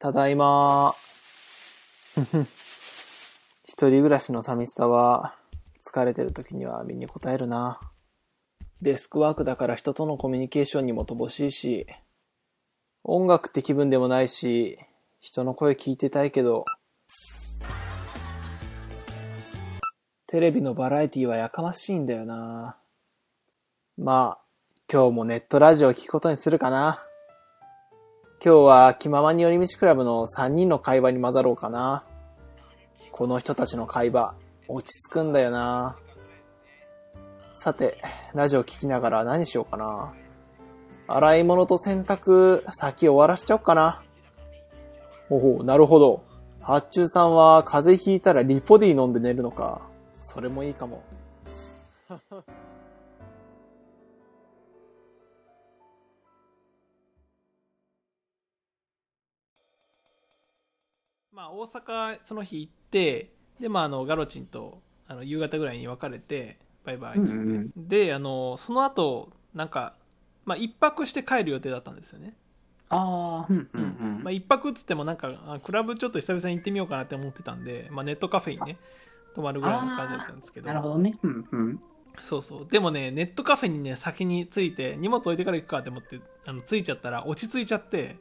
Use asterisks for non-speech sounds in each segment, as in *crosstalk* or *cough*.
ただいま。*laughs* 一人暮らしの寂しさは、疲れてる時には身に応えるな。デスクワークだから人とのコミュニケーションにも乏しいし、音楽って気分でもないし、人の声聞いてたいけど、テレビのバラエティはやかましいんだよな。まあ、今日もネットラジオを聞くことにするかな。今日は気ままに寄り道クラブの3人の会話に混ざろうかな。この人たちの会話、落ち着くんだよな。さて、ラジオ聞きながら何しようかな。洗い物と洗濯、先終わらしちゃおうかな。おお、なるほど。発注さんは風邪ひいたらリポディ飲んで寝るのか。それもいいかも。まあ、大阪その日行って、で、まあ、あの、ガロチンと、あの、夕方ぐらいに別れて、バイバイっつって。うんうんで、あの、その後、なんか、まあ、一泊して帰る予定だったんですよね。ああ、うんうんうん。まあ、一泊っつってもなんかあクラブちょっと久々に行ってみようかなって思ってたんで、まあ、ネットカフェにね泊まるぐらいの感じだったんですけどなるほどね。うんうん。そうそうでもねネットカフェにね先に着いて荷物置いてから行くかって思ってあの着いちゃったら落ち着いちゃって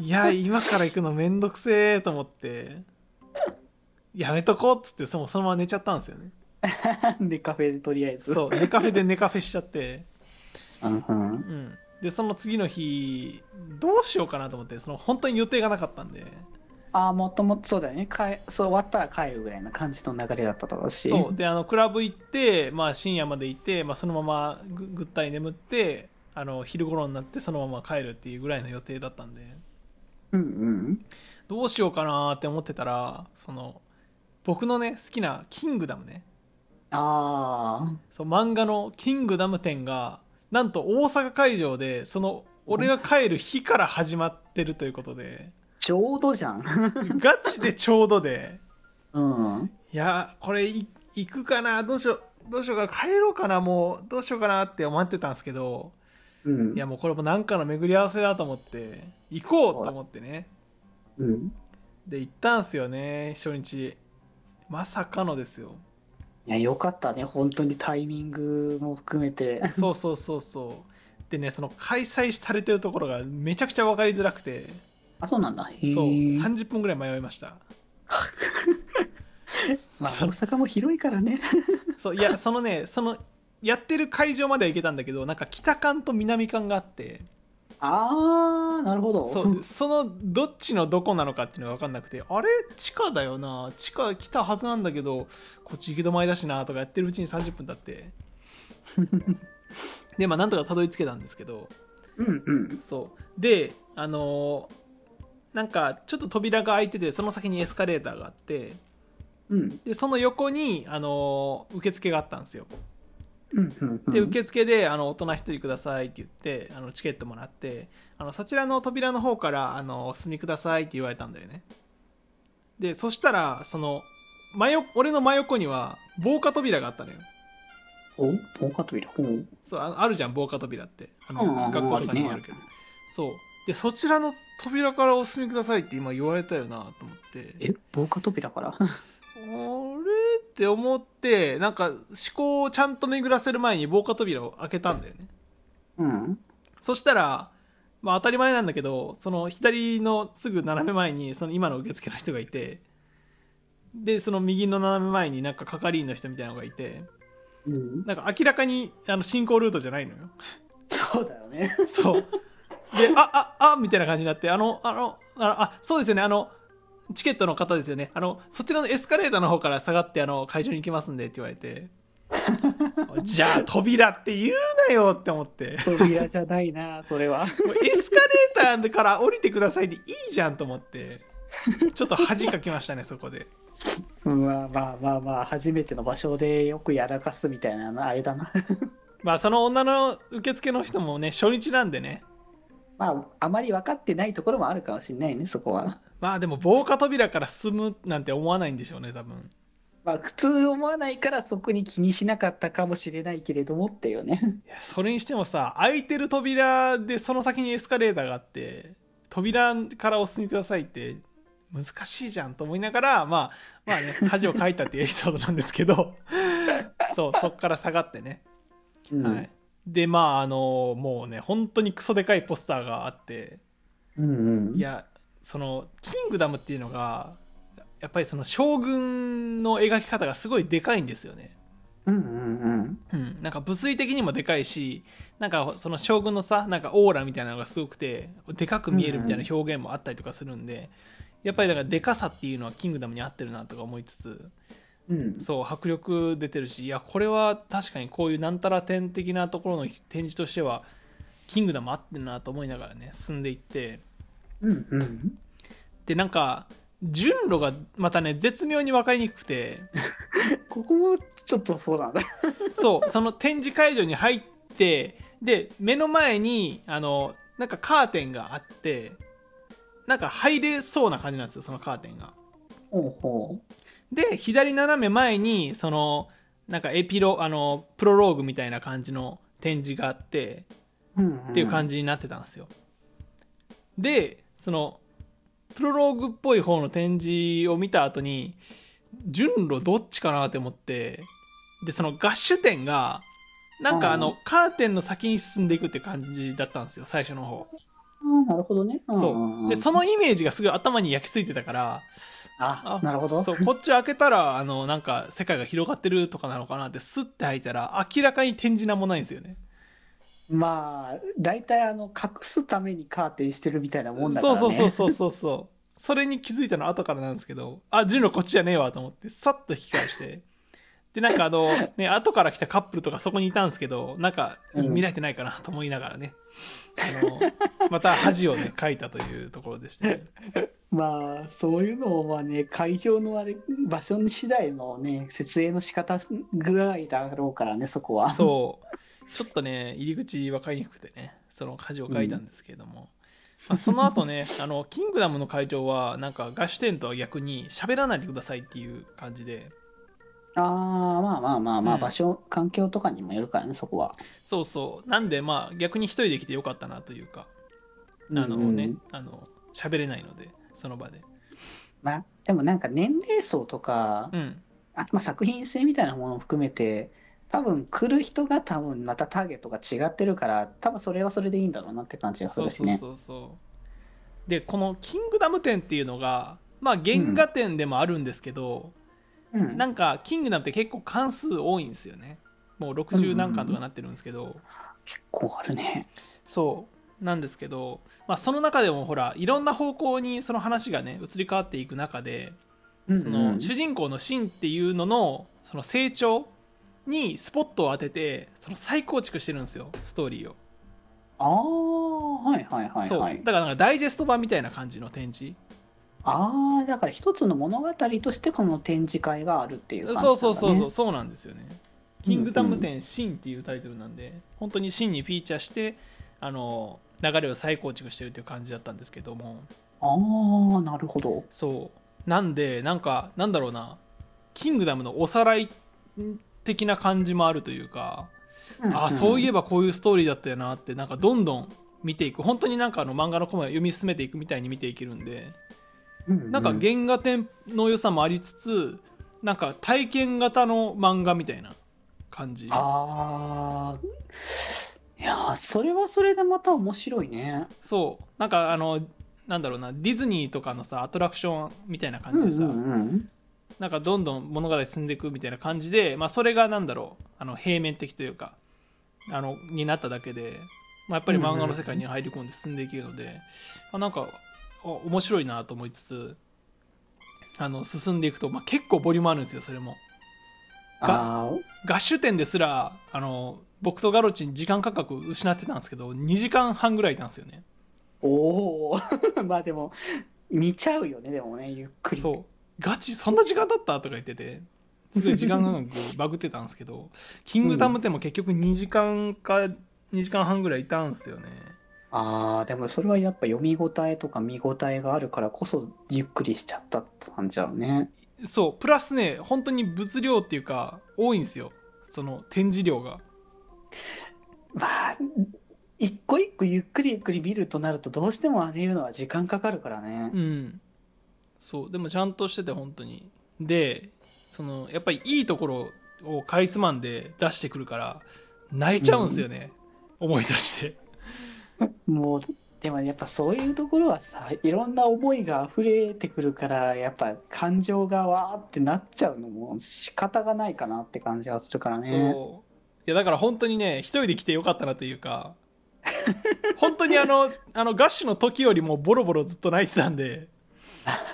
いや今から行くのめんどくせえと思ってやめとこうっつってそのそのまま寝ちゃったんですよね *laughs* で、カフェでとりあえず。そう寝カフェで寝カフェしちゃってうんうん。うんでその次の日どうしようかなと思ってその本当に予定がなかったんでああ、もともとそうだよね。かえそう終わったら帰るぐらいな感じの流れだっただろうし。そうであのクラブ行って、まあ、深夜まで行って、まあ、そのままぐぐったり眠ってあの昼頃になってそのまま帰るっていうぐらいの予定だったんでうんうん。どうしようかなって思ってたらその僕のね好きな「キングダムね」あそう漫画の「キングダム展」がなんと大阪会場でその俺が帰る日から始まってるということであ、ちょうどじゃん。ガチでちょうどで *laughs* うん。いやこれい行くかなどうしようどうしようか帰ろうかなもうどうしようかなって思ってたんですけどうん。いやもうこれもなんかの巡り合わせだと思って行こうと思ってねうん。で行ったんすよね初日まさかのですよいや、よかったね。本当にタイミングも含めて。そうそうそうそうでねその開催されてるところがめちゃくちゃ分かりづらくてあ、そうなんだ。そう30分ぐらい迷いました *laughs* まあ、そ大阪も広いからね。そういやそのねそのやってる会場までは行けたんだけどなんか北館と南館があってああ、なるほど。そうそのどっちのどこなのかっていうのが分かんなくてあれ？地下だよな地下来たはずなんだけどこっち行き止まりだしなとかやってるうちに30分経って *laughs* でまあなんとかたどり着けたんですけどうんうん。そうであのーなんかちょっと扉が開いててその先にエスカレーターがあってうん。でその横に、あのー受付があったんですよ。で受付であの大人1人くださいって言ってあのチケットもらってあのそちらの扉の方からあのお進みくださいって言われたんだよね。でそしたらその真横俺の真横には防火扉があったのよ。お防火扉？そうああるじゃん防火扉って。あの、うん学校とかにもあるけど、そう。でそちらの扉からお進みくださいって今言われたよなと思って。え、防火扉から？って思ってなんか思考をちゃんと巡らせる前に防火扉を開けたんだよねうん。そしたら、まあ、当たり前なんだけどその左のすぐ斜め前にその今の受付の人がいてでその右の斜め前になんか係員の人みたいなのがいてうん。なんか明らかにあの進行ルートじゃないのよそうだよね。そうであああみたいな感じになってあのあのあのあそうですよねあのチケットの方ですよねあのそちらのエスカレーターの方から下がってあの会場に行きますんでって言われて *laughs* じゃあ扉って言うなよって思って扉じゃないな、それは。エスカレーターから降りてくださいでいいじゃんと思ってちょっと恥かきましたね *laughs* そこでまあまあまあまあ、初めての場所でよくやらかすみたいなの、あれだな。まあその女の受付の人もね初日なんでねまあ、あまり分かってないところもあるかもしれないね、そこは。まあでも防火扉から進むなんて思わないんでしょうね多分まあ、普通思わないからそこに気にしなかったかもしれないけれどもっていうね。いやそれにしてもさ開いてる扉でその先にエスカレーターがあって扉からお進みくださいって難しいじゃんと思いながら、まあ、まあね、恥をかいたっていうエピソードなんですけど、*laughs* そう、そっから下がってね。うんはい。で、まあ、あの、もうね、本当にクソでかいポスターがあって、うんうん。いや、その、キングダムっていうのが、やっぱりその将軍の描き方がすごいでかいんですよね。うんうんうん。うん、なんか物理的にもでかいし、なんかその将軍のさ、なんかオーラみたいなのがすごくて、でかく見えるみたいな表現もあったりとかするんで、やっぱりだからでかさっていうのはキングダムに合ってるなとか思いつつ、うん。そう、迫力出てるし、いや、これは確かにこういうなんたら点的なところの展示としては、キングダム合ってるなと思いながらね、進んでいって、うんうん。で、なんか、順路がまたね、絶妙に分かりにくくて、*laughs* ここもちょっとそうなんだ。*laughs* そう、その展示会場に入って、で、目の前に、あの、なんかカーテンがあって、なんか入れそうな感じなんですよ、そのカーテンが。ほうほで、左斜め前に、その、なんかエピロ、あの、プロローグみたいな感じの展示があって。っていう感じになってたんですよ。で、その、プロローグっぽい方の展示を見た後に、順路どっちかなって思って、で、その合手点が、なんかあうんの、カーテンの先に進んでいくって感じだったんですよ、最初の方。ああ、なるほどね。んそう。で、そのイメージがすごい頭に焼き付いてたから、あ、なるほど。そう、こっち開けたら、あの、なんか世界が広がってるとかなのかなってスッて開いたら、明らかに展示なんもないんですよね。まあ、大体あの、隠すためにカーテンしてるみたいなもんだからそうね。そうそうそうそうそう。それに気づいたの後からなんですけど、あ、順路こっちじゃねえわと思って、さっと引き返して。で、なんかあの、ね、後から来たカップルとかそこにいたんですけど、なんかうん見られてないかなと思いながらね、あの、また恥をね、かいたというところでしたね。*laughs* まあ、そういうのを、まあね、会場のあれ、場所に次第のね、設営の仕方ぐらいだろうからね、そこは。そう。ちょっとね、入り口分かりにくくてね、その恥をかいたんですけれども。まあ、その後ね、あの、キングダムの会場は、なんか、合手点とは逆に喋らないでくださいっていう感じで、ああ、まあまあまあまあ、うん場所、環境とかにもよるからね、そこは。そうそう。なんで、まあ、逆に一人で来てよかったなというか、あのね、うんあの、喋れないので、その場で。まあ、でもなんか年齢層とか、うん。あまあ、作品性みたいなものを含めて、多分来る人が多分またターゲットが違ってるから、多分それはそれでいいんだろうなって感じがすそうそうるしね。そうそう。で、このキングダム展っていうのが、まあ、原画展でもあるんですけど、うん。なんか、キングダムって結構関数多いんですよね。もう60何巻とかなってるんですけど、結構あるね。そう。なんですけど、まあ、その中でもほら、いろんな方向にその話がね、移り変わっていく中で、そうんうんの主人公のシンっていうののその成長にスポットを当ててその再構築してるんですよストーリーを、ああ、はいはいはいそうはい。だからなんかダイジェスト版みたいな感じの展示ああ、だから一つの物語としてこの展示会があるっていう感じそう。そうそうそうそうなんですよね「キングダムうん展シン」っていうタイトルなんで本当にシンにフィーチャーしてあの流れを再構築してるっていう感じだったんですけどもああ、なるほど。そうなんでなんかなんだろうなキングダムのおさらい的な感じもあるというかあそういえば。ばこういうストーリーだったよなってなんかどんどん見ていく本当になんかあの漫画のコマを読み進めていくみたいに見ていけるんでうんなんか原画展の良さもありつつなんか体験型の漫画みたいな感じああ、いやー、それはそれでまた面白いね。そうなんかあのなんだろうなディズニーとかのさアトラクションみたいな感じでさ、うんうんうん。なんかどんどん物語進んでいくみたいな感じで、まあ、それがなんだろうあの平面的というかあのになっただけで、まあ、やっぱり漫画の世界に入り込んで進んでいけるので、あなんかあ面白いなと思いつつあの進んでいくと、まあ、結構ボリュームあるんですよそれも。あ合手点ですらあの僕とガロチン時間価格失ってたんですけど2時間半ぐらいいたんですよね。ーおお、*laughs* まあでも、見ちゃうよね、でもね、ゆっくり。そう。ガチそんな時間だった？とか言ってて。すごい時間感覚バグってたんですけどキングダムでも結局2時間か2時間半ぐらいいたんですよねああ、でもそれはやっぱ読み応えとか見応えがあるからこそゆっくりしちゃったって感じだろうね。そうプラスね本当に物量っていうか多いんですよ。その展示量が。まあ、一個一個ゆっくりゆっくり見るとなると、どうしても上げるのは時間かかるからね。う。ん。そうでもちゃんとしてて本当に。でそのやっぱりいいところをかいつまんで出してくるから泣いちゃうんですよね、思い出してもう、でもやっぱそういうところはさ、いろんな思いが溢れてくるから、やっぱ感情がわーってなっちゃうのも仕方がないかなって感じはするからね。そう。いやだから本当にね一人で来てよかったなというか。*laughs* 本当にあのあのガッシュの時よりもボロボロずっと泣いてたんで。*laughs*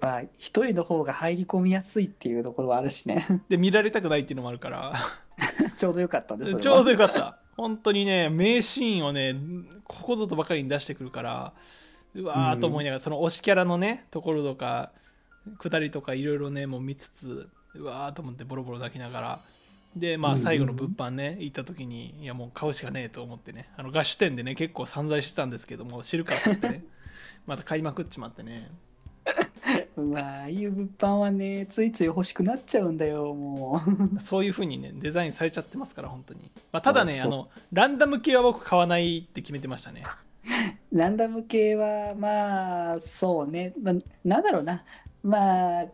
まあ、一人の方が入り込みやすいっていうところはあるしね。で見られたくないっていうのもあるから。*laughs* ちょうどよかったんですちょうどよかった本当にね名シーンをねここぞとばかりに出してくるからうわーと思いながら、その推しキャラのねところとか下りとかいろいろねもう見つつうわーと思ってボロボロ泣きながらでまあうんうん最後の物販ね行った時にいやもう買うしかねえと思ってねあの合手店でね結構散財してたんですけども知るかっつってね *laughs* また買いまくっちまってねまあ、ああいう物販はね、ついつい欲しくなっちゃうんだよ、もう。*laughs* そういう風にねデザインされちゃってますから本当に、まあ、ただねあのランダム系は僕買わないって決めてましたね。*laughs* ランダム系は、まあ、そうね、まあ、なんだろうな、まあ、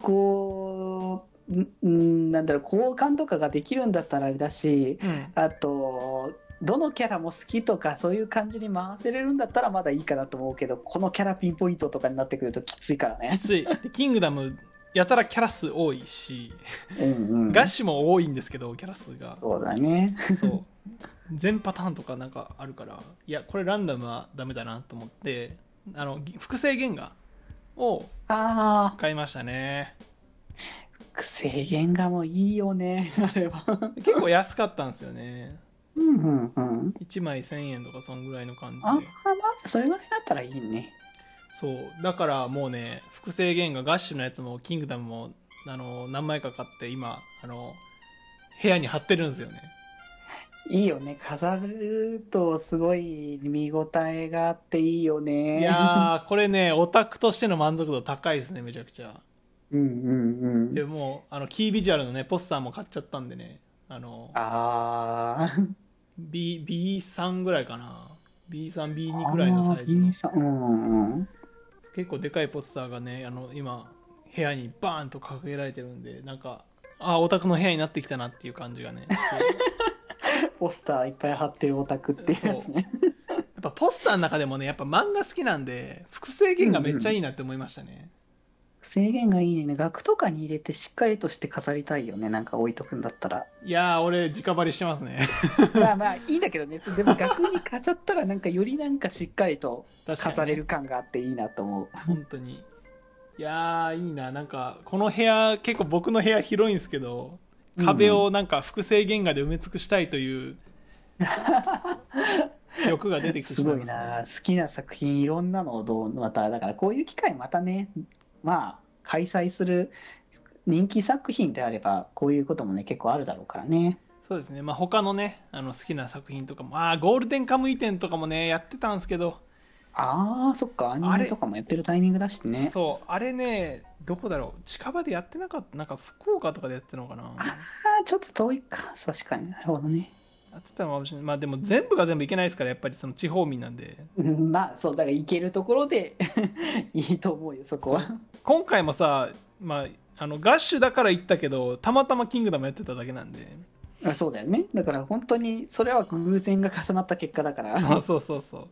こう、なんだろう、交換とかができるんだったらあれだし、うん。あと、どのキャラも好きとか、そういう感じに回せれるんだったらまだいいかなと思うけど、このキャラピンポイントとかになってくるときついからねき。ついでキングダムやたらキャラ数多いし、うんうん。ガッシュも多いんですけどキャラ数がそうだね。そう全パターンとかなんかあるからいやこれランダムはダメだなと思ってあのぎ複製原画をああ、買いましたね制限がもういいよね、あれは。結構安かったんですよねうんうんうん。1枚1000円とかそんぐらいの感じでああ、まあ、それぐらいだったらいいね。そうだからもうね複製原画ガッシュのやつもキングダムもあの何枚か買って今あの部屋に貼ってるんですよねいいよね。飾るとすごい見応えがあっていいよね。いやーこれねオタクとしての満足度高いですねめちゃくちゃうんうんうん。でもうあのキービジュアルのねポスターも買っちゃったんでねあのああ。B B3 ぐらいかな。B3B2 ぐらいのサイズの。うんうん。結構でかいポスターがねあの今部屋にバーンと掲げられてるんでなんかあオタクの部屋になってきたなっていう感じがね *laughs* して。ポスターいっぱい貼ってるオタクっていうやつね。やっぱポスターの中でもねやっぱ漫画好きなんで複製原画めっちゃいいなって思いましたね、制限がいいね。額とかに入れてしっかりとして飾りたいよね。なんか置いとくんだったら。いやー俺直張りしてますね *laughs* まあまあいいんだけどね。でも額に飾ったらなんかよりなんかしっかりと飾れる感があっていいなと思う。本当にいやーいいななんかこの部屋結構僕の部屋広いんですけど壁をなんか複製原画で埋め尽くしたいという *laughs* 欲が出てきてすしまいます、ごいな。好きな作品いろんなのをどう、また、だからこういう機会またね、まあ、開催する人気作品であれば、こういうこともね、結構あるだろうからね。そうですねまあ他のねあの好きな作品とかもああゴールデンカムイ展とかもねやってたんですけどああ、そっか、アニメとかもやってるタイミングだしね。そうあれねどこだろう近場でやってなかったなんか福岡とかでやってたのかなああ、ちょっと遠いか。確かになるほどね。やってたのかもしれないまあでも全部が全部いけないですからやっぱりその地方民なんでうん *laughs* まあ、そう、だから行けるところで *laughs* いいと思うよ、そこは。今回もさまああのガッシュだから行ったけどたまたまキングダムやってただけなんであそうだよね。だから本当に、それは偶然が重なった結果だから。そうそうそうそう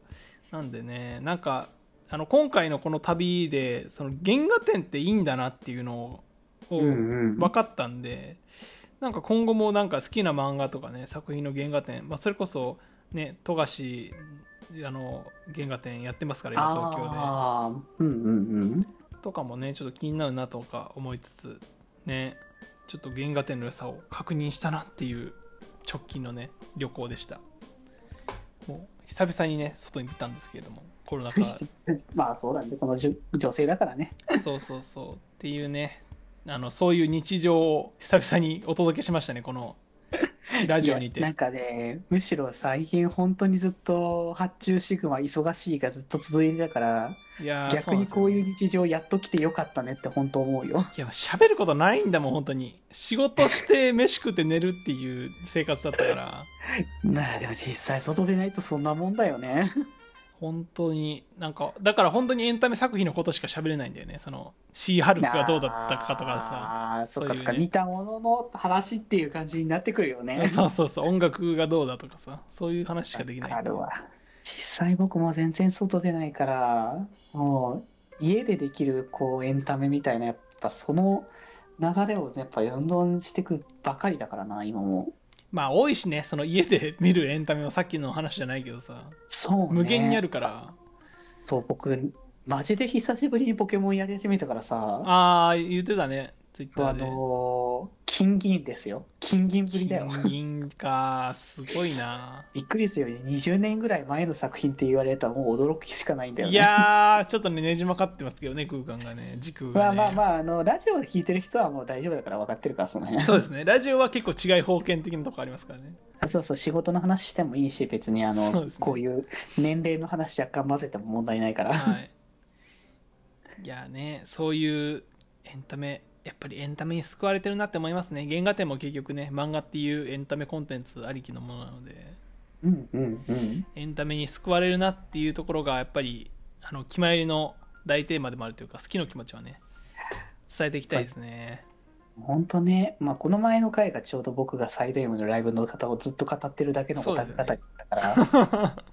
なんでねなんかあの今回のこの旅でその原画展っていいんだなっていうのをうんうん分かったんで、なんか今後もなんか好きな漫画とかね作品の原画展、まあ、それこそね富樫あの原画展やってますから今東京で。ああ、うんうんうん。とかもねちょっと気になるなとか思いつつねちょっと原画展の良さを確認したなっていう直近のね旅行でした。もう久々にね外に出たんですけれどもコロナ禍。*laughs* まあそうだね、この女性だからね。そうそうそう。っていうねあのそういう日常を久々にお届けしましたねこの *laughs* ラジオにて。なんかね、むしろ最近本当にずっと発注シグマ忙しいがずっと続いてたから、いやー逆にこういうそ日常やっと来てよかったねって本当思うよいや、喋ることないんだもん、本当に。仕事して、飯食って寝るっていう生活だったから。な *laughs* あ、でも実際外でないとそんなもんだよね。本当に、なんか、だから本当にエンタメ作品のことしか喋れないんだよね。その、シーハルクがどうだったかとかああ、そっかそういうね似たものの話っていう感じになってくるよさ。ね。そうそうそう、音楽がどうだとかさ、そういう話しかできない。あるわ。実際僕も全然外出ないから、もう家でできるこうエンタメみたいな、やっぱその流れをやっぱどんどんしていくばかりだからな、今も。まあ、多いしね、その家で見るエンタメはさっきの話じゃないけどさ、そうね。無限にあるから。そう、僕、マジで久しぶりにポケモンやり始めたからさ、ああ、言ってたね、ツイッターで。のー金銀ですよ。金銀ぶりだよ。金銀か、すごいな。びっくりするよね。20年ぐらい前の作品って言われたらもう驚きしかないんだよね。いやー、ちょっとね、ねじ曲がってますけどね、空間がね、時空が、ね。まあまあまあ、あの、ラジオで聞いてる人はもう大丈夫だから分かってるから、その辺。そうですね、ラジオは結構違い封建的なとこありますからね。あそうそう、仕事の話してもいいし、別にあの、そうですねこういう年齢の話若干混ぜても問題ないから。はい。いやね、そういうエンタメ、やっぱりエンタメに救われてるなって思いますね。原画展も結局ね、漫画っていうエンタメコンテンツありきのものなので、うんうんうん。エンタメに救われるなっていうところが、やっぱり、あの、気まよりの大テーマでもあるというか、好きの気持ちはね、伝えていきたいですね。本当ね、まあ、この前の回がちょうど僕がサイド M のライブの方をずっと語ってるだけのオタク語りだったから、*laughs*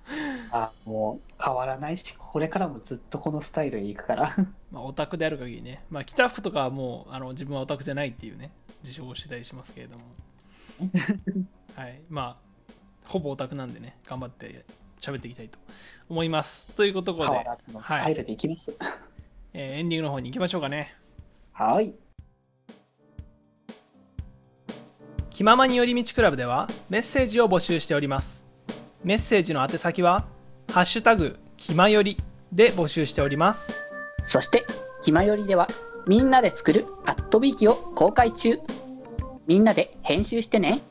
あもう変わらないし、これからもずっとこのスタイルでいくから。*laughs* まあ、オタクである限りね、まあ、北福とかはもうあの自分はオタクじゃないっていうね自称をしてたりしますけれども。*laughs* はい。まあほぼオタクなんでね頑張って喋っていきたいと思います。ということで変わらずのスタイルでいきます。えーエンディングの方に行きましょうかね。はい。気ままに寄り道クラブではメッセージを募集しております。メッセージの宛先は「ハッシュタグひまより」で募集しておりますそして、ひまよりでは、みんなで作るアットビーキを公開中。みんなで編集してね。